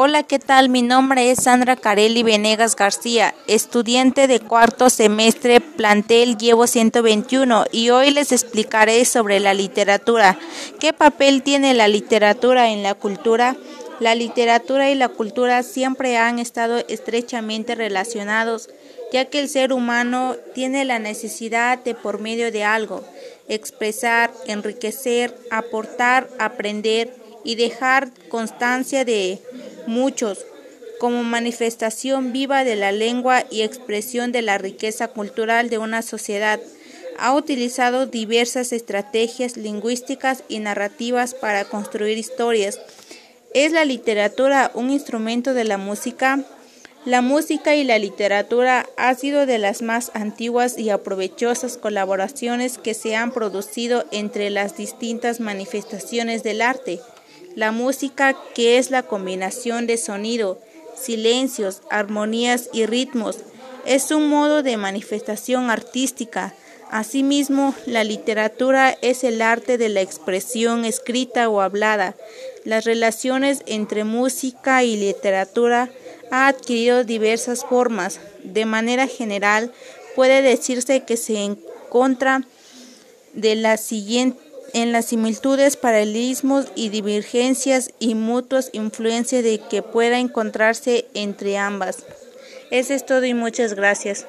Hola, ¿qué tal? Mi nombre es Sandra Carelli Venegas García, estudiante de cuarto semestre plantel Llevo 121 y hoy les explicaré sobre la literatura. ¿Qué papel tiene la literatura en la cultura? La literatura y la cultura siempre han estado estrechamente relacionados, ya que el ser humano tiene la necesidad de por medio de algo, expresar, enriquecer, aportar, aprender y dejar constancia de muchos, como manifestación viva de la lengua y expresión de la riqueza cultural de una sociedad. Ha utilizado diversas estrategias lingüísticas y narrativas para construir historias. ¿Es la literatura un instrumento de la música? La música y la literatura ha sido de las más antiguas y aprovechosas colaboraciones que se han producido entre las distintas manifestaciones del arte. La música, que es la combinación de sonido, silencios, armonías y ritmos, es un modo de manifestación artística. Asimismo, la literatura es el arte de la expresión escrita o hablada. Las relaciones entre música y literatura ha adquirido diversas formas. De manera general, puede decirse que se encuentra de la siguiente en las similitudes, paralelismos y divergencias y mutuas influencias de que pueda encontrarse entre ambas. Eso es todo y muchas gracias.